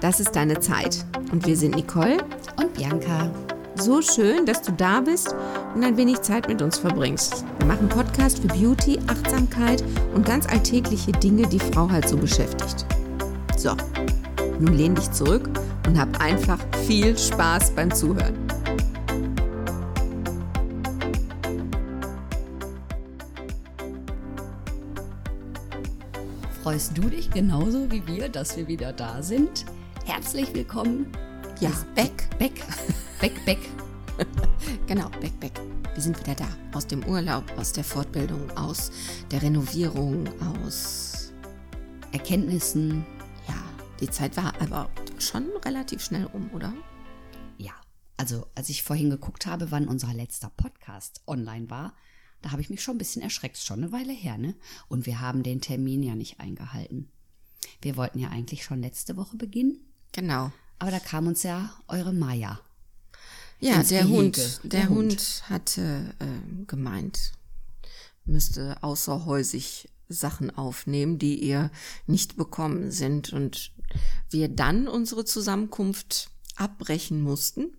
Das ist deine Zeit. Und wir sind Nicole und Bianca. So schön, dass du da bist und ein wenig Zeit mit uns verbringst. Wir machen Podcast für Beauty, Achtsamkeit und ganz alltägliche Dinge, die Frau halt so beschäftigt. So, nun lehn dich zurück und hab einfach viel Spaß beim Zuhören. Freust du dich genauso wie wir, dass wir wieder da sind? Herzlich willkommen. Ja, back. Back. Back, back. genau, back, back. Wir sind wieder da. Aus dem Urlaub, aus der Fortbildung, aus der Renovierung, aus Erkenntnissen. Ja, die Zeit war aber schon relativ schnell um, oder? Ja, also als ich vorhin geguckt habe, wann unser letzter Podcast online war, da habe ich mich schon ein bisschen erschreckt. Schon eine Weile her, ne? Und wir haben den Termin ja nicht eingehalten. Wir wollten ja eigentlich schon letzte Woche beginnen. Genau. Aber da kam uns ja eure Maya. Ja, der Hund, der, der Hund. Hund hatte äh, gemeint, müsste außerhäusig Sachen aufnehmen, die ihr nicht bekommen sind und wir dann unsere Zusammenkunft abbrechen mussten.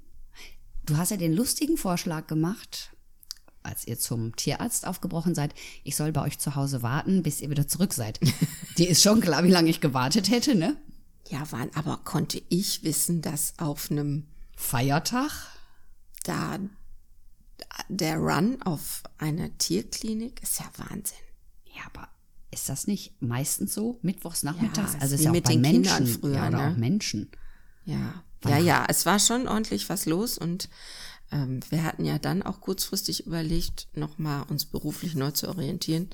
Du hast ja den lustigen Vorschlag gemacht, als ihr zum Tierarzt aufgebrochen seid, ich soll bei euch zu Hause warten, bis ihr wieder zurück seid. Dir ist schon klar, wie lange ich gewartet hätte, ne? Ja, wann aber konnte ich wissen, dass auf einem Feiertag da der Run auf eine Tierklinik ist ja Wahnsinn. Ja, aber ist das nicht meistens so mittwochs nachmittags? Ja, also ist ja auch bei Menschen früher, ja, oder ne? auch Menschen. Ja. Ja, ja, es war schon ordentlich was los und ähm, wir hatten ja dann auch kurzfristig überlegt, nochmal uns beruflich neu zu orientieren,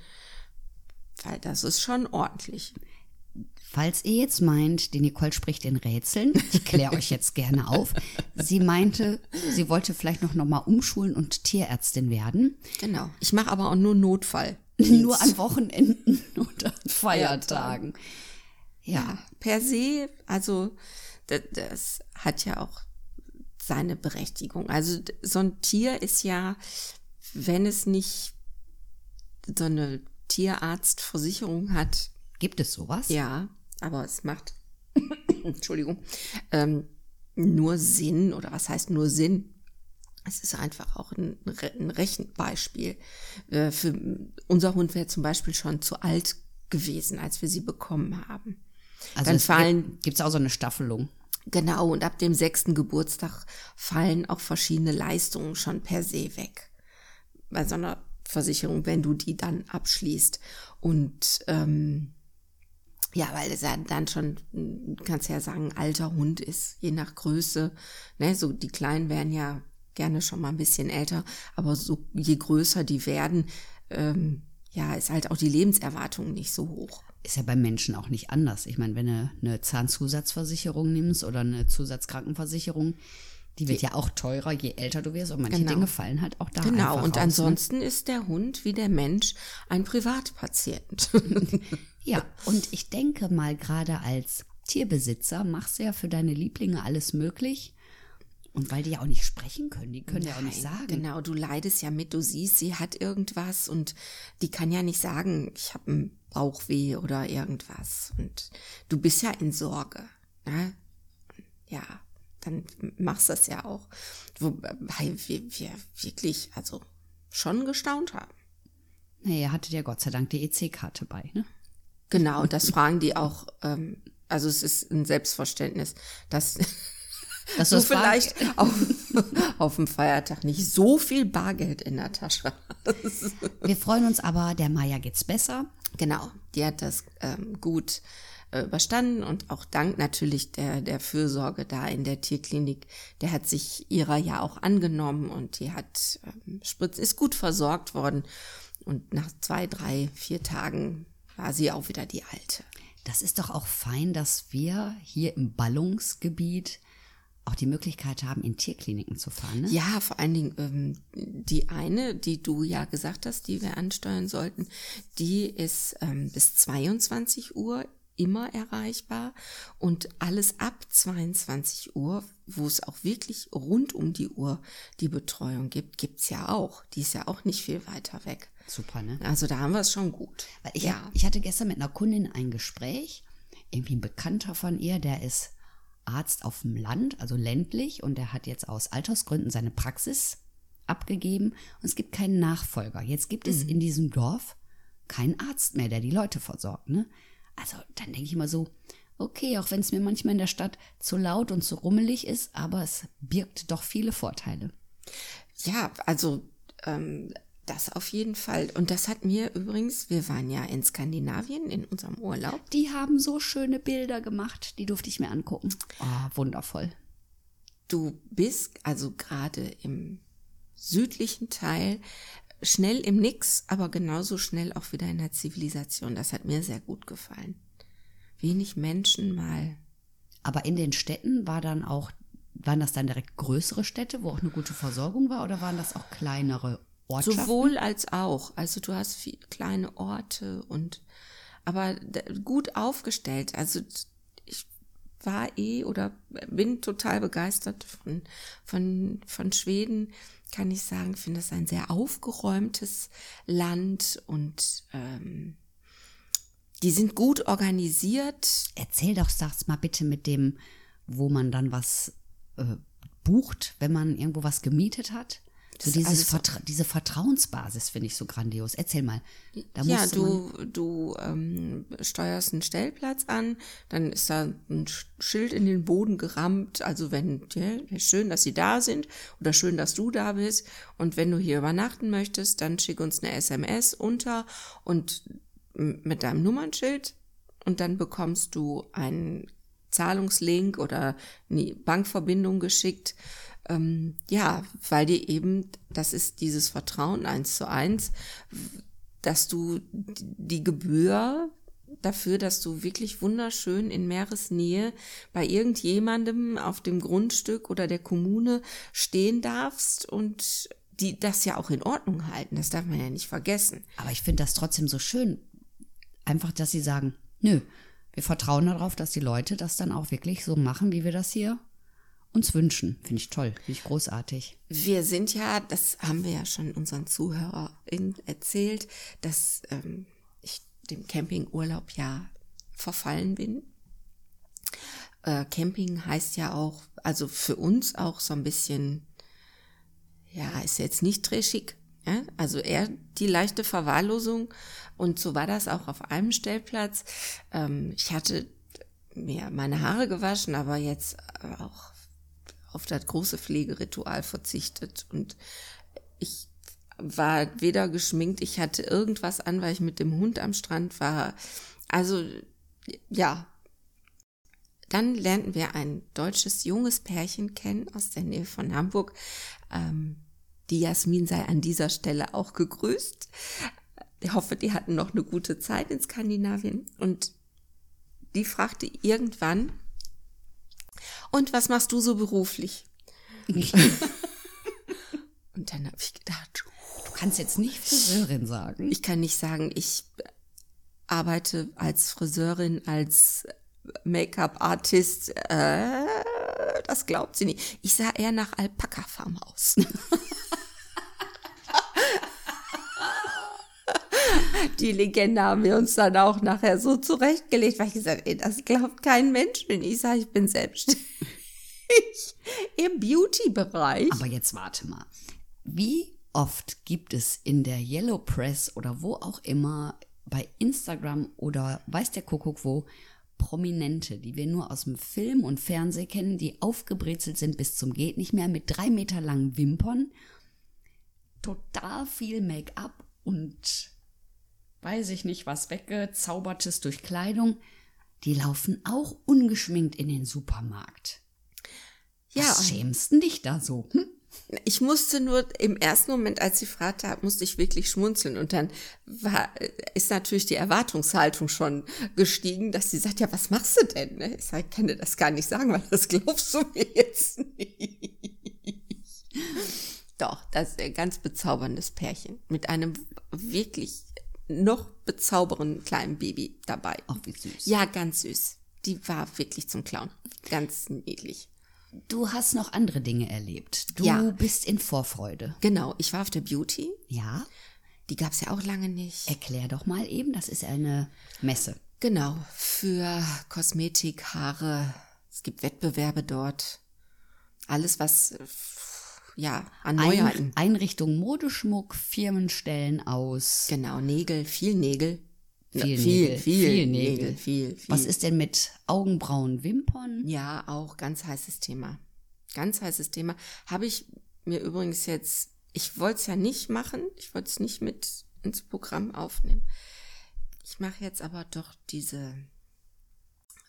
weil das ist schon ordentlich. Falls ihr jetzt meint, die Nicole spricht in Rätseln, ich kläre euch jetzt gerne auf. Sie meinte, sie wollte vielleicht noch, noch mal umschulen und Tierärztin werden. Genau. Ich mache aber auch nur Notfall. nur an Wochenenden oder Feiertagen. Ja. ja, per se, also das, das hat ja auch seine Berechtigung. Also so ein Tier ist ja, wenn es nicht so eine Tierarztversicherung hat. Gibt es sowas? Ja, aber es macht, Entschuldigung, ähm, nur Sinn oder was heißt nur Sinn? Es ist einfach auch ein, ein Rechenbeispiel. Äh, für unser Hund wäre zum Beispiel schon zu alt gewesen, als wir sie bekommen haben. Also Dann fallen gibt es auch so eine Staffelung. Genau, und ab dem sechsten Geburtstag fallen auch verschiedene Leistungen schon per se weg. Bei so einer Versicherung, wenn du die dann abschließt. Und ähm, ja, weil es ja dann schon, kannst ja sagen, alter Hund ist, je nach Größe. Ne, so die Kleinen werden ja gerne schon mal ein bisschen älter, aber so je größer die werden, ähm, ja, ist halt auch die Lebenserwartung nicht so hoch. Ist ja beim Menschen auch nicht anders. Ich meine, wenn du eine Zahnzusatzversicherung nimmst oder eine Zusatzkrankenversicherung, die wird ja auch teurer, je älter du wirst. Und manche genau. Dinge fallen halt auch da Genau, und raus, ansonsten ne? ist der Hund wie der Mensch ein Privatpatient. ja, und ich denke mal, gerade als Tierbesitzer machst du ja für deine Lieblinge alles möglich. Und weil die ja auch nicht sprechen können, die können Nein, ja auch nicht sagen. Genau, du leidest ja mit, du siehst, sie hat irgendwas und die kann ja nicht sagen, ich habe ein Bauchweh oder irgendwas. Und du bist ja in Sorge. Ne? Ja, dann machst du das ja auch. Wobei wir, wir wirklich, also schon gestaunt haben. Naja, hattet ja Gott sei Dank die EC-Karte bei, ne? Genau, das fragen die auch. Ähm, also es ist ein Selbstverständnis, dass dass du vielleicht auf, auf dem Feiertag nicht so viel Bargeld in der Tasche hast. Wir freuen uns aber, der Maya geht's besser. Genau, die hat das ähm, gut äh, überstanden und auch dank natürlich der, der Fürsorge da in der Tierklinik, der hat sich ihrer ja auch angenommen und die hat ähm, Spritz, ist gut versorgt worden und nach zwei, drei, vier Tagen war sie auch wieder die alte. Das ist doch auch fein, dass wir hier im Ballungsgebiet auch die Möglichkeit haben, in Tierkliniken zu fahren. Ne? Ja, vor allen Dingen ähm, die eine, die du ja gesagt hast, die wir ansteuern sollten, die ist ähm, bis 22 Uhr immer erreichbar und alles ab 22 Uhr, wo es auch wirklich rund um die Uhr die Betreuung gibt, gibt's ja auch. Die ist ja auch nicht viel weiter weg. Super, ne? Also da haben wir es schon gut. Weil ich, ja. ich hatte gestern mit einer Kundin ein Gespräch, irgendwie ein Bekannter von ihr, der ist Arzt auf dem Land, also ländlich, und er hat jetzt aus Altersgründen seine Praxis abgegeben und es gibt keinen Nachfolger. Jetzt gibt es in diesem Dorf keinen Arzt mehr, der die Leute versorgt. Ne? Also dann denke ich immer so, okay, auch wenn es mir manchmal in der Stadt zu laut und zu rummelig ist, aber es birgt doch viele Vorteile. Ja, also ähm, das auf jeden Fall. Und das hat mir übrigens, wir waren ja in Skandinavien in unserem Urlaub. Die haben so schöne Bilder gemacht, die durfte ich mir angucken. Oh, wundervoll. Du bist also gerade im südlichen Teil schnell im Nix, aber genauso schnell auch wieder in der Zivilisation. Das hat mir sehr gut gefallen. Wenig Menschen mal. Aber in den Städten war dann auch, waren das dann direkt größere Städte, wo auch eine gute Versorgung war, oder waren das auch kleinere Ortschaften? Sowohl als auch. Also du hast viele kleine Orte und aber gut aufgestellt. Also ich war eh oder bin total begeistert von, von, von Schweden, kann ich sagen. Ich finde es ein sehr aufgeräumtes Land und ähm, die sind gut organisiert. Erzähl doch, sag's mal bitte mit dem, wo man dann was äh, bucht, wenn man irgendwo was gemietet hat. So dieses Vertra diese Vertrauensbasis finde ich so grandios. Erzähl mal. ja, du, du ähm, steuerst einen Stellplatz an, dann ist da ein Schild in den Boden gerammt. Also wenn, ja, schön, dass sie da sind oder schön, dass du da bist. Und wenn du hier übernachten möchtest, dann schick uns eine SMS unter und mit deinem Nummernschild und dann bekommst du einen Zahlungslink oder eine Bankverbindung geschickt ähm, ja, weil dir eben, das ist dieses Vertrauen eins zu eins, dass du die Gebühr dafür, dass du wirklich wunderschön in Meeresnähe bei irgendjemandem auf dem Grundstück oder der Kommune stehen darfst und die das ja auch in Ordnung halten. Das darf man ja nicht vergessen. Aber ich finde das trotzdem so schön. Einfach, dass sie sagen, nö, wir vertrauen darauf, dass die Leute das dann auch wirklich so machen, wie wir das hier uns wünschen. Finde ich toll, finde ich großartig. Wir sind ja, das haben wir ja schon unseren ZuhörerInnen erzählt, dass ähm, ich dem Campingurlaub ja verfallen bin. Äh, Camping heißt ja auch, also für uns auch so ein bisschen, ja, ist jetzt nicht trashig. Ja? Also eher die leichte Verwahrlosung. Und so war das auch auf einem Stellplatz. Ähm, ich hatte mir meine Haare gewaschen, aber jetzt auch auf das große Pflegeritual verzichtet und ich war weder geschminkt, ich hatte irgendwas an, weil ich mit dem Hund am Strand war. Also ja. Dann lernten wir ein deutsches junges Pärchen kennen aus der Nähe von Hamburg. Ähm, die Jasmin sei an dieser Stelle auch gegrüßt. Ich hoffe, die hatten noch eine gute Zeit in Skandinavien. Und die fragte irgendwann, und was machst du so beruflich? und dann habe ich gedacht, du kannst jetzt nicht Friseurin sagen. Ich kann nicht sagen, ich arbeite als Friseurin, als Make-up-Artist. Äh, das glaubt sie nicht. Ich sah eher nach Alpaka-Farm aus. Die Legende haben wir uns dann auch nachher so zurechtgelegt, weil ich gesagt habe, das glaubt kein Mensch. Und ich sage, ich bin selbstständig im Beauty-Bereich. Aber jetzt warte mal. Wie oft gibt es in der Yellow Press oder wo auch immer bei Instagram oder weiß der Kuckuck wo Prominente, die wir nur aus dem Film und Fernsehen kennen, die aufgebrezelt sind bis zum geht nicht mehr mit drei Meter langen Wimpern, total viel Make-up und weiß ich nicht was weggezaubertes durch Kleidung, die laufen auch ungeschminkt in den Supermarkt. Ja. Was schämst du dich da so? Hm? Ich musste nur im ersten Moment, als sie fragte, musste ich wirklich schmunzeln. Und dann war, ist natürlich die Erwartungshaltung schon gestiegen, dass sie sagt, ja, was machst du denn? Ich sage, ich kann dir das gar nicht sagen, weil das glaubst du mir jetzt nicht. Doch, das ist ein ganz bezauberndes Pärchen mit einem wirklich noch bezaubernden kleinen Baby dabei. Ach, wie süß. Ja, ganz süß. Die war wirklich zum Clown. Ganz niedlich. Du hast noch andere Dinge erlebt. Du ja. bist in Vorfreude. Genau, ich war auf der Beauty. Ja. Die gab es ja auch lange nicht. Erklär doch mal eben, das ist eine Messe. Genau, für Kosmetik, Haare, Es gibt Wettbewerbe dort. Alles, was ja an Ein, Neuheiten. Einrichtung Modeschmuck, Firmen stellen aus. Genau, Nägel, viel Nägel. Ja, Viel viel, Nägel, viel, viel Nägel, Nägel. viel, viel. Was ist denn mit Augenbrauen, Wimpern? Ja, auch ganz heißes Thema. Ganz heißes Thema. Habe ich mir übrigens jetzt, ich wollte es ja nicht machen, ich wollte es nicht mit ins Programm aufnehmen. Ich mache jetzt aber doch diese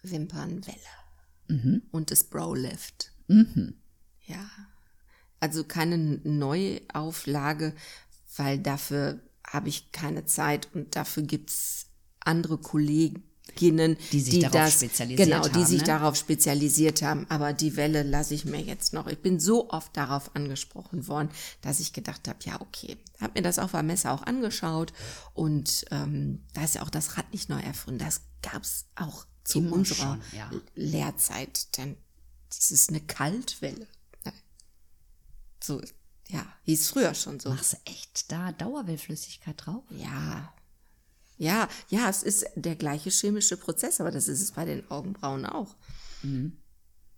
Wimpernwelle Mhm. und das Browlift. Mhm. Ja. Also keine Neuauflage, weil dafür habe ich keine Zeit und dafür gibt's andere Kolleginnen, Die sich darauf das, spezialisiert genau, die haben, sich ne? darauf spezialisiert haben. Aber die Welle lasse ich mir jetzt noch. Ich bin so oft darauf angesprochen worden, dass ich gedacht habe, ja okay, habe mir das auf der Messe auch angeschaut und ähm, da ist ja auch das Rad nicht neu erfunden. Das gab's auch zu Immer unserer schon, ja. Lehrzeit. Denn das ist eine Kaltwelle. So, ja, hieß früher schon so. Machst du echt da Dauerwellflüssigkeit drauf? Ja. Ja, ja, es ist der gleiche chemische Prozess, aber das ist es bei den Augenbrauen auch.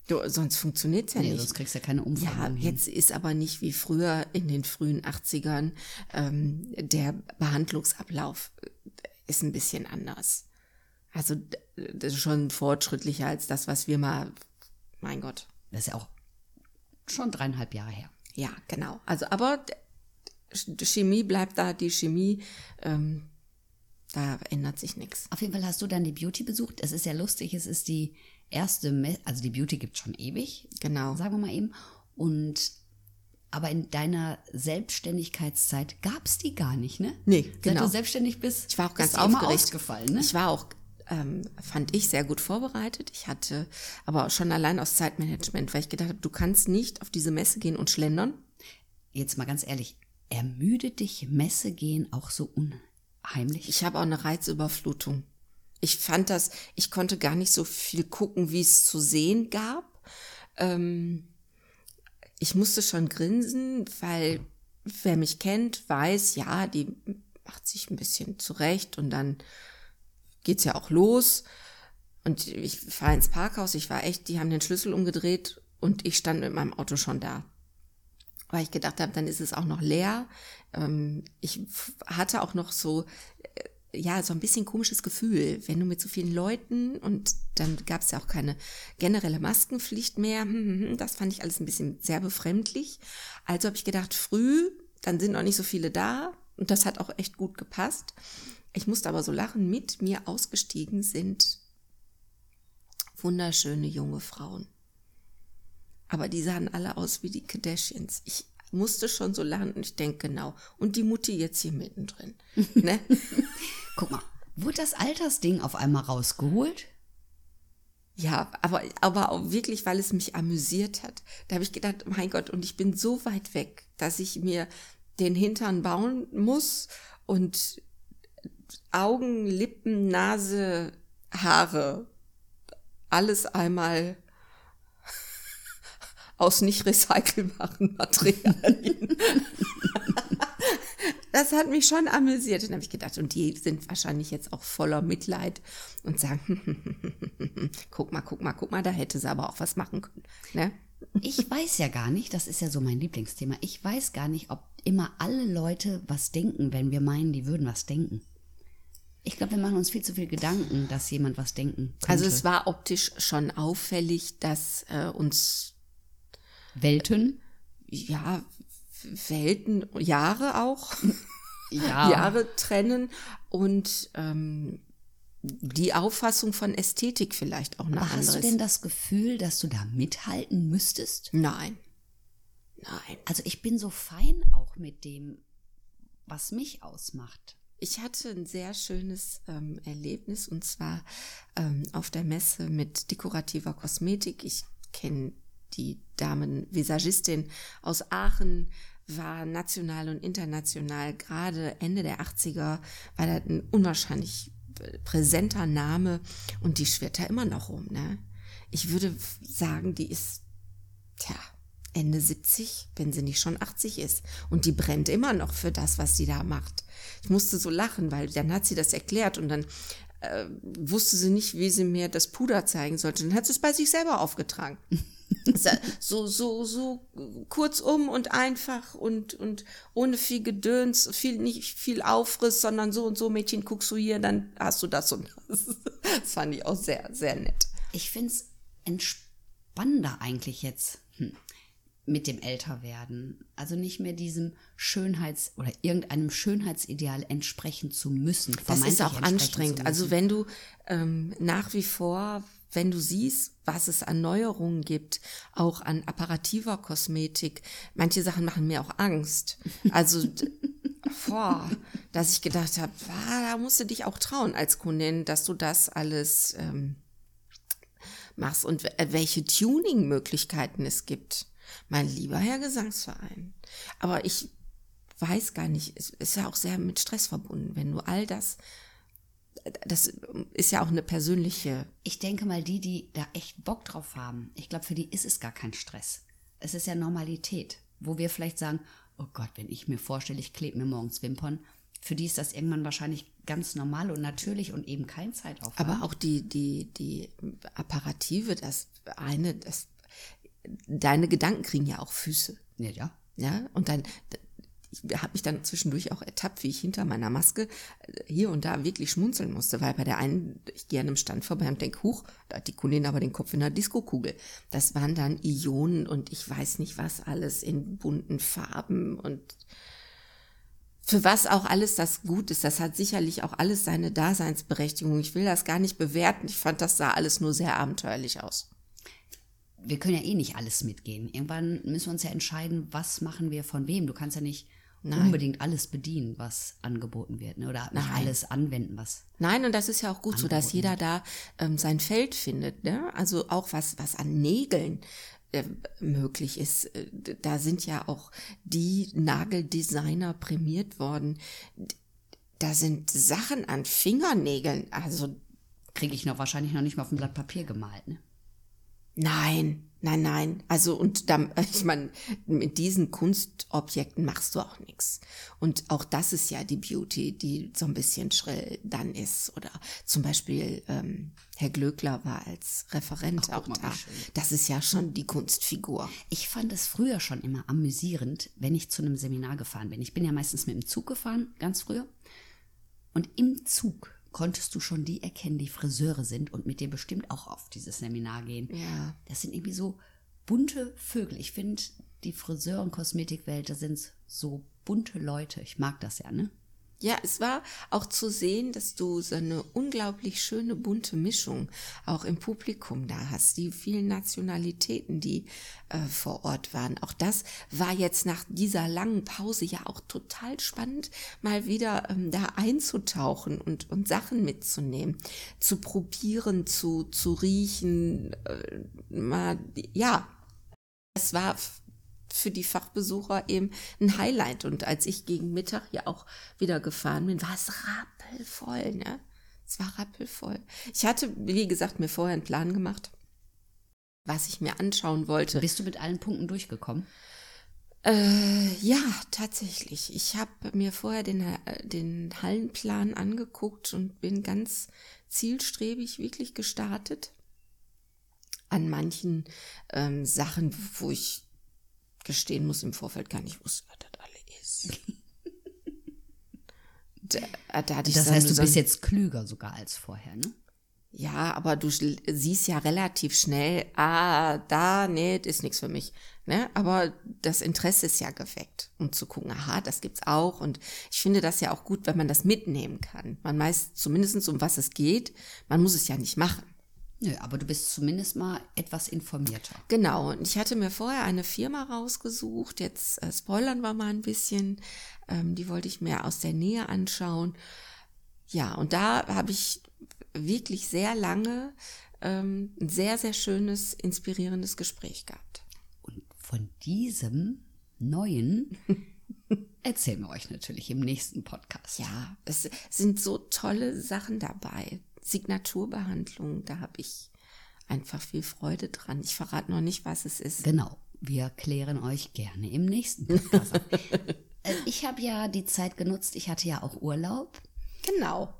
Du, sonst funktioniert's ja Mhm. Nee, nicht. sonst kriegst du ja keine Ja, Umfang. hin. jetzt ist aber nicht wie früher in den frühen 80ern. Ähm, der Behandlungsablauf äh, ist ein bisschen anders. Also das ist schon fortschrittlicher als das, was wir mal, mein Gott. Das ist ja auch schon dreieinhalb Jahre her. Ja, genau. Also, aber Chemie bleibt da, die Chemie, ähm, da ändert sich nichts. Auf jeden Fall hast du dann die Beauty besucht. Es ist ja lustig, es ist die erste, Me also die Beauty gibt schon ewig, Genau. sagen wir mal eben. Und aber in deiner Selbstständigkeitszeit gab es die gar nicht, ne? Nee, Seit genau. du selbstständig bist, Ich war auch ganz aufgeregt. ausgefallen, ne? Ich war auch, ähm, fand ich, sehr gut vorbereitet. Ich hatte aber auch schon allein aus Zeitmanagement, weil ich gedacht habe, du kannst nicht auf diese Messe gehen und schlendern. Jetzt mal ganz ehrlich, ermüdet dich Messe gehen auch so unheimlich? Ich habe auch eine Reizüberflutung. Ich fand das, ich konnte gar nicht so viel gucken, wie es zu sehen gab. Ähm, ich musste schon grinsen, weil wer mich kennt, weiß, ja, die macht sich ein bisschen zurecht und dann geht's ja auch los. Und ich fahre ins Parkhaus, ich war echt, die haben den Schlüssel umgedreht und ich stand mit meinem Auto schon da. Weil ich gedacht habe, dann ist es auch noch leer. Ähm, ich hatte auch noch so, äh, ja, so ein bisschen komisches Gefühl, wenn du mit so vielen Leuten und dann gab es ja auch keine generelle Maskenpflicht mehr. Hm, hm, hm, Das fand ich alles ein bisschen sehr befremdlich. Also habe ich gedacht, früh, dann sind noch nicht so viele da und das hat auch echt gut gepasst. Ich musste aber so lachen, mit mir ausgestiegen sind wunderschöne junge Frauen. Aber die sahen alle aus wie die Kardashians. Ich musste schon so lachen und ich denke, genau. Und die Mutti jetzt hier mittendrin. ne? Guck mal, wurde das Altersding auf einmal rausgeholt? Ja, aber, aber auch wirklich, weil es mich amüsiert hat. Da habe ich gedacht, mein Gott, und ich bin so weit weg, dass ich mir den Hintern bauen muss und Augen, Lippen, Nase, Haare, alles einmal aus nicht recycelbaren Materialien. Das hat mich schon amüsiert. Dann habe ich gedacht, und die sind wahrscheinlich jetzt auch voller Mitleid und sagen, guck mal, guck mal, guck mal, da hätte sie aber auch was machen können. Ne? Ich weiß ja gar nicht, das ist ja so mein Lieblingsthema. Ich weiß gar nicht, ob immer alle Leute was denken, wenn wir meinen, die würden was denken. Ich glaube, wir machen uns viel zu viel Gedanken, dass jemand was denken könnte. Also es war optisch schon auffällig, dass äh, uns Welten? ja Welten, Jahre auch, Ja. Jahre trennen und ähm, die Auffassung von Ästhetik vielleicht auch eine Aber andere hast du denn das Gefühl, dass du da mithalten müsstest? Nein. Nein. Also ich bin so fein auch mit dem, was mich ausmacht. Ich hatte ein sehr schönes ähm, Erlebnis und zwar ähm, auf der Messe mit dekorativer Kosmetik. Ich kenne die Damen Visagistin aus Aachen, war national und international, gerade Ende der 80er, war da ein unwahrscheinlich äh, präsenter Name und die schwirrt da immer noch rum. Ne? Ich würde sagen, die ist, tja, Ende 70, wenn sie nicht schon 80 ist. Und die brennt immer noch für das, was sie da macht. Ich musste so lachen, weil dann hat sie das erklärt und dann äh, wusste sie nicht, wie sie mir das Puder zeigen sollte. Dann hat sie es bei sich selber aufgetragen. so, so, so kurzum und einfach und, und ohne viel Gedöns, viel, nicht viel Aufriss, sondern so und so, Mädchen, guckst du hier, dann hast du das und das. Das fand ich auch sehr, sehr nett. Ich finde es entspannender eigentlich jetzt. Hm mit dem Älterwerden. Also nicht mehr diesem Schönheits- oder irgendeinem Schönheitsideal entsprechen zu müssen. Das ist auch anstrengend. Also wenn du ähm, nach wie vor, wenn du siehst, was es an Neuerungen gibt, auch an apparativer Kosmetik, manche Sachen machen mir auch Angst. Also vor, dass ich gedacht habe, ah, da musst du dich auch trauen als Kundin, dass du das alles ähm, machst und welche Tuning-Möglichkeiten es gibt. Mein lieber Herr Gesangsverein. Aber ich weiß gar nicht, es ist ja auch sehr mit Stress verbunden, wenn du all das, das ist ja auch eine persönliche. Ich denke mal, die, die da echt Bock drauf haben, ich glaube, für die ist es gar kein Stress. Es ist ja Normalität, wo wir vielleicht sagen, oh Gott, wenn ich mir vorstelle, ich klebe mir morgens Wimpern, für die ist das irgendwann wahrscheinlich ganz normal und natürlich und eben kein Zeitaufwand. Aber auch die, die, die Apparative, das eine, das deine Gedanken kriegen ja auch Füße. Ja, ja. Ja, und dann, ich habe mich dann zwischendurch auch ertappt, wie ich hinter meiner Maske äh, hier und da wirklich schmunzeln musste, weil bei der einen, ich gehe an einem Stand vorbei und denke, huch, da hat die Kundin aber den Kopf in der Diskokugel. Das waren dann Ionen und ich weiß nicht was alles in bunten Farben und für was auch alles das gut ist. Das hat sicherlich auch alles seine Daseinsberechtigung. Ich will das gar nicht bewerten. Ich fand, das sah alles nur sehr abenteuerlich aus wir können ja eh nicht alles mitgehen. Irgendwann müssen wir uns ja entscheiden, was machen wir von wem. Du kannst ja nicht Nein. unbedingt alles bedienen, was angeboten wird, ne? oder nicht alles anwenden, was. Nein, und das ist ja auch gut so, dass jeder wird. da ähm, sein Feld findet. Ne? Also auch was, was an Nägeln äh, möglich ist. Äh, da sind ja auch die Nageldesigner prämiert worden. Da sind Sachen an Fingernägeln, also kriege ich noch wahrscheinlich noch nicht mal auf ein Blatt Papier gemalt. Ne? Nein, nein, nein. Also und dann, ich meine, mit diesen Kunstobjekten machst du auch nichts. Und auch das ist ja die Beauty, die so ein bisschen schrill dann ist. Oder zum Beispiel ähm, Herr Glöckler war als Referent Ach, auch mal, da. Das ist ja schon die Kunstfigur. Ich fand es früher schon immer amüsierend, wenn ich zu einem Seminar gefahren bin. Ich bin ja meistens mit dem Zug gefahren, ganz früher. Und im Zug konntest du schon die erkennen, die Friseure sind und mit dir bestimmt auch auf dieses Seminar gehen. Ja. Das sind irgendwie so bunte Vögel. Ich finde, die Friseur- und Kosmetikwelt, da sind so bunte Leute. Ich mag das ja, ne? Ja, es war auch zu sehen, dass du so eine unglaublich schöne bunte Mischung auch im Publikum da hast, die vielen Nationalitäten, die äh, vor Ort waren. Auch das war jetzt nach dieser langen Pause ja auch total spannend, mal wieder ähm, da einzutauchen und, und Sachen mitzunehmen, zu probieren, zu, zu riechen, äh, mal, ja, es war für die Fachbesucher eben ein Highlight. Und als ich gegen Mittag ja auch wieder gefahren bin, war es rappelvoll, ne? Es war rappelvoll. Ich hatte, wie gesagt, mir vorher einen Plan gemacht, was ich mir anschauen wollte. Bist du mit allen Punkten durchgekommen? Äh, ja, tatsächlich. Ich habe mir vorher den, äh, den Hallenplan angeguckt und bin ganz zielstrebig wirklich gestartet. An manchen ähm, Sachen, wo ich gestehen muss, im Vorfeld gar nicht wusste, was das alle ist. da, da das heißt, du bist jetzt klüger sogar als vorher, ne? Ja, aber du siehst ja relativ schnell, ah, da, nee, das ist nichts für mich. Ne? Aber das Interesse ist ja geweckt, um zu gucken, aha, das gibt's auch. Und ich finde das ja auch gut, wenn man das mitnehmen kann. Man weiß zumindest, um was es geht. Man muss es ja nicht machen. Nö, aber du bist zumindest mal etwas informierter. Genau, und ich hatte mir vorher eine Firma rausgesucht, jetzt äh, spoilern wir mal ein bisschen, ähm, die wollte ich mir aus der Nähe anschauen. Ja, und da habe ich wirklich sehr lange ähm, ein sehr, sehr schönes, inspirierendes Gespräch gehabt. Und von diesem neuen erzählen wir euch natürlich im nächsten Podcast. Ja, es sind so tolle Sachen dabei. Signaturbehandlung, da habe ich einfach viel Freude dran. Ich verrate noch nicht, was es ist. Genau, wir klären euch gerne im nächsten Podcast. Äh, ich habe ja die Zeit genutzt, ich hatte ja auch Urlaub. Genau.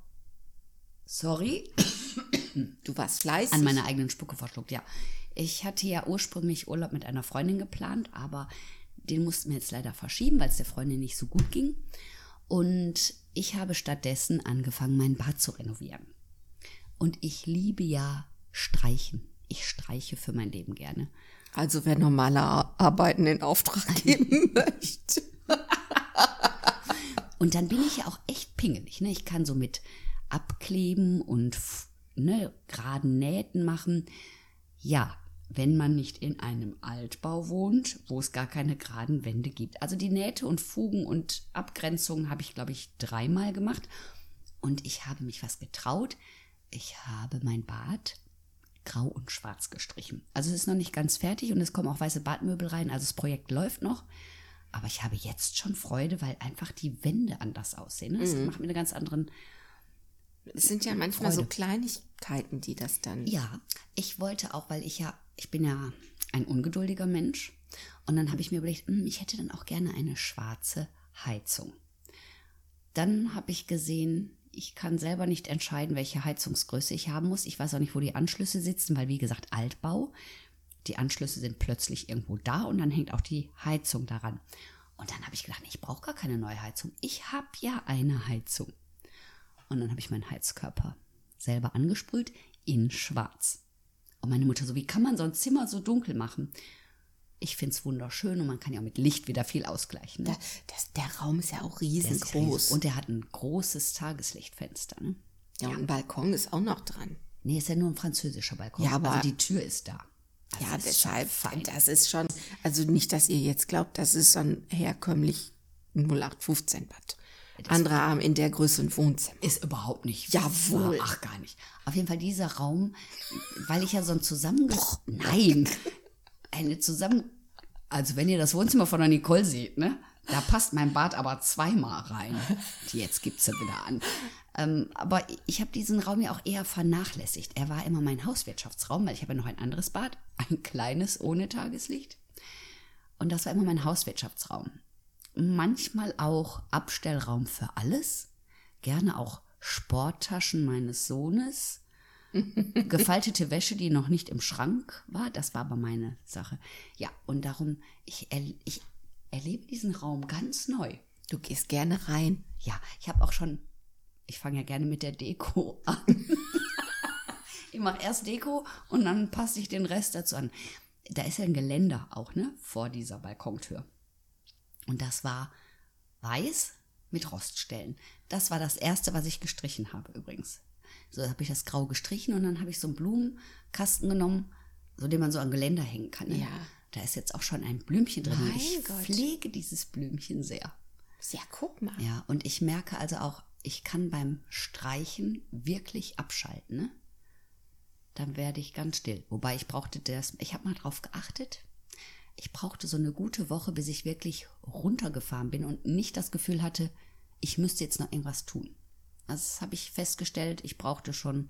Sorry. Du warst fleißig. An meiner eigenen Spucke verschluckt, ja. Ich hatte ja ursprünglich Urlaub mit einer Freundin geplant, aber den mussten wir jetzt leider verschieben, weil es der Freundin nicht so gut ging. Und ich habe stattdessen angefangen, mein Bad zu renovieren. Und ich liebe ja Streichen. Ich streiche für mein Leben gerne. Also wer normale Ar- Arbeiten in Auftrag geben möchte. Und dann bin ich ja auch echt pingelig. Ne? Ich kann so mit abkleben und ne, geraden Nähten machen. Ja, wenn man nicht in einem Altbau wohnt, wo es gar keine geraden Wände gibt. Also die Nähte und Fugen und Abgrenzungen habe ich, glaube ich, dreimal gemacht. Und ich habe mich was getraut. Ich habe mein Bad grau und schwarz gestrichen. Also es ist noch nicht ganz fertig und es kommen auch weiße Badmöbel rein. Also das Projekt läuft noch. Aber ich habe jetzt schon Freude, weil einfach die Wände anders aussehen. ne? Das macht mir einen ganz anderen. Es sind ja manchmal so Freude. Kleinigkeiten, die das dann. Ja, ich wollte auch, weil ich ja, ich bin ja ein ungeduldiger Mensch. Und dann habe ich mir überlegt, hm, ich hätte dann auch gerne eine schwarze Heizung. Dann habe ich gesehen, ich kann selber nicht entscheiden, welche Heizungsgröße ich haben muss. Ich weiß auch nicht, wo die Anschlüsse sitzen, weil wie gesagt, Altbau. Die Anschlüsse sind plötzlich irgendwo da und dann hängt auch die Heizung daran. Und dann habe ich gedacht, ich brauche gar keine neue Heizung. Ich habe ja eine Heizung. Und dann habe ich meinen Heizkörper selber angesprüht in schwarz. Und meine Mutter so, wie kann man so ein Zimmer so dunkel machen? Ich finde es wunderschön und man kann ja auch mit Licht wieder viel ausgleichen. Ne? Da, das, der Raum ist ja auch riesengroß. riesig. Und der hat ein großes Tageslichtfenster. Ne? ja, und ein Balkon ist auch noch dran. Nee, ist ja nur ein franzosischer Balkon. Ja, aber- also die Tür ist da. Also Ja, das ist deshalb, fein. das ist schon, also nicht, dass ihr jetzt glaubt, das ist so ein herkömmlich 0815 Bad. Andere haben in der Größe ein Wohnzimmer. Ist überhaupt nicht. Jawohl. Ach, gar nicht. Auf jeden Fall dieser Raum, weil ich ja so ein zusammen... Nein. Eine zusammen... Also wenn ihr das Wohnzimmer von der Nicole seht, ne? Da passt mein Bad aber zweimal rein. Jetzt gibt's sie wieder an. Ähm, aber ich habe diesen Raum ja auch eher vernachlässigt. Er war immer mein Hauswirtschaftsraum, weil ich habe ja noch ein anderes Bad, ein kleines ohne Tageslicht. Und das war immer mein Hauswirtschaftsraum. Manchmal auch Abstellraum für alles. Gerne auch Sporttaschen meines Sohnes. Gefaltete Wäsche, die noch nicht im Schrank war. Das war aber meine Sache. Ja, und darum, ich, er, ich erlebe diesen Raum ganz neu. Du gehst gerne rein. Ja, ich habe auch schon, ich fange ja gerne mit der Deko an. ich mache erst Deko und dann passe ich den Rest dazu an. Da ist ja ein Geländer auch, ne, vor dieser Balkontür. Und das war weiß mit Roststellen. Das war das erste, was ich gestrichen habe übrigens. So habe ich das grau gestrichen und dann habe ich so einen Blumenkasten genommen, so den man so am Geländer hängen kann. Ne? Ja. Da ist jetzt auch schon ein Blümchen drin. Mein ich Gott. pflege dieses Blümchen sehr. Ja, guck mal. Ja, und ich merke also auch, ich kann beim Streichen wirklich abschalten. Ne? Dann werde ich ganz still. Wobei ich brauchte das, ich habe mal drauf geachtet. Ich brauchte so eine gute Woche, bis ich wirklich runtergefahren bin und nicht das Gefühl hatte, ich müsste jetzt noch irgendwas tun. Also das habe ich festgestellt, ich brauchte schon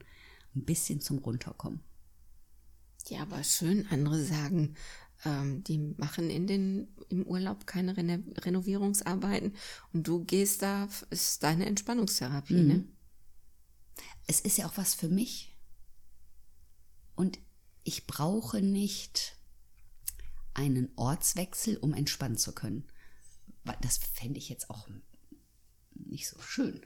ein bisschen zum Runterkommen. Ja, aber schön. Andere sagen, ähm, die machen in den, im Urlaub keine Rene Renovierungsarbeiten und du gehst da, ist deine Entspannungstherapie, ne? es ist ja auch was für mich. Und ich brauche nicht einen Ortswechsel, um entspannen zu können. Das fände ich jetzt auch nicht so schön.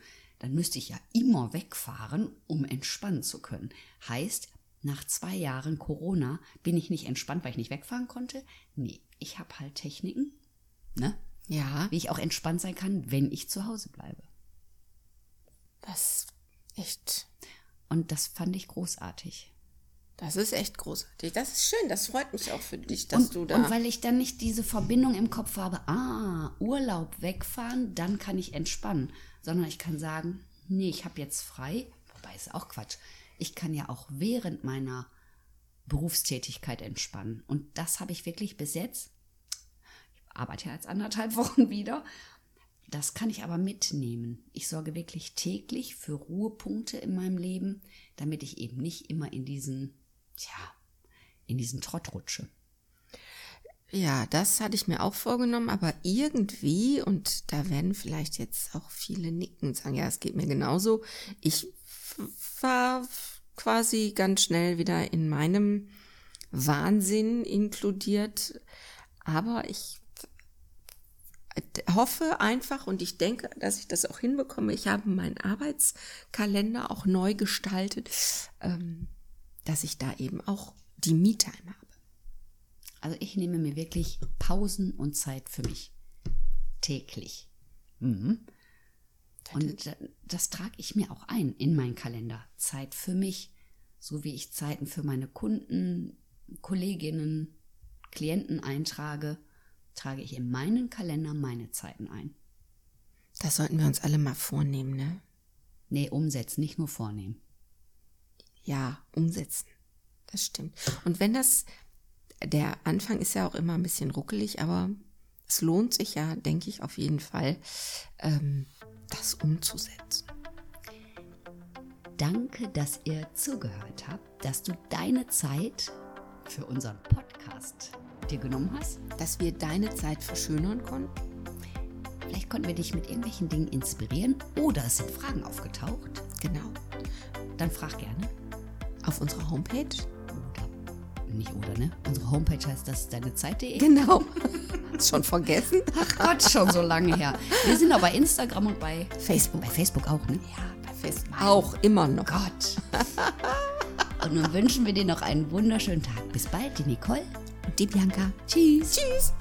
Dann müsste ich ja immer wegfahren, um entspannen zu können. Heißt, nach zwei Jahren Corona bin ich nicht entspannt, weil ich nicht wegfahren konnte. Nee, ich habe halt Techniken, ne? Ja, wie ich auch entspannt sein kann, wenn ich zu Hause bleibe. das echt, Und das fand ich großartig. das ist echt großartig. Das ist schön, das freut mich auch für dich, dass und, du da. und weil ich dann nicht diese Verbindung im Kopf habe, ah, Urlaub wegfahren, dann kann ich entspannen, sondern ich kann sagen, nee, ich habe jetzt frei, wobei ist auch Quatsch. Ich kann ja auch während meiner Berufstätigkeit entspannen. Und das habe ich wirklich bis jetzt, ich arbeite ja jetzt anderthalb Wochen wieder, das kann ich aber mitnehmen. Ich sorge wirklich täglich für Ruhepunkte in meinem Leben, damit ich eben nicht immer in diesen, tja, in diesen Trott rutsche. Ja, das hatte ich mir auch vorgenommen, aber irgendwie, und da werden vielleicht jetzt auch viele nicken und sagen, ja, es geht mir genauso. Ich war quasi ganz schnell wieder in meinem Wahnsinn inkludiert. Aber ich hoffe einfach und ich denke, dass ich das auch hinbekomme. Ich habe meinen Arbeitskalender auch neu gestaltet, ähm, dass ich da eben auch die Me-Time habe. Also ich nehme mir wirklich Pausen und Zeit für mich. Täglich. Mhm. Und das trage ich mir auch ein in meinen Kalender. Zeit für mich, so wie ich Zeiten für meine Kunden, Kolleginnen, Klienten eintrage, trage ich in meinen Kalender meine Zeiten ein. Das sollten wir uns alle mal vornehmen, ne? Nee, umsetzen, nicht nur vornehmen. Ja, umsetzen. Das stimmt. Und wenn das, der Anfang ist ja auch immer ein bisschen ruckelig, aber es lohnt sich ja, denke ich, auf jeden Fall, ähm, das umzusetzen. Danke, dass ihr zugehört habt, dass du deine Zeit für unseren Podcast dir genommen hast. Dass wir deine Zeit verschönern konnten. Vielleicht konnten wir dich mit irgendwelchen Dingen inspirieren oder es sind Fragen aufgetaucht. Genau. Dann frag gerne. Auf unserer Homepage. Oder, nicht oder, ne? Unsere Homepage heißt das deine Zeit.de. Genau. Hast schon vergessen? Ach Gott, schon so lange her. Wir sind auch bei Instagram und bei Facebook. Bei Facebook auch, ne? Ja, bei Facebook auch immer noch. Gott. und nun wünschen wir dir noch einen wunderschönen Tag. Bis bald, die Nicole und die Bianca. Tschüss. Tschüss.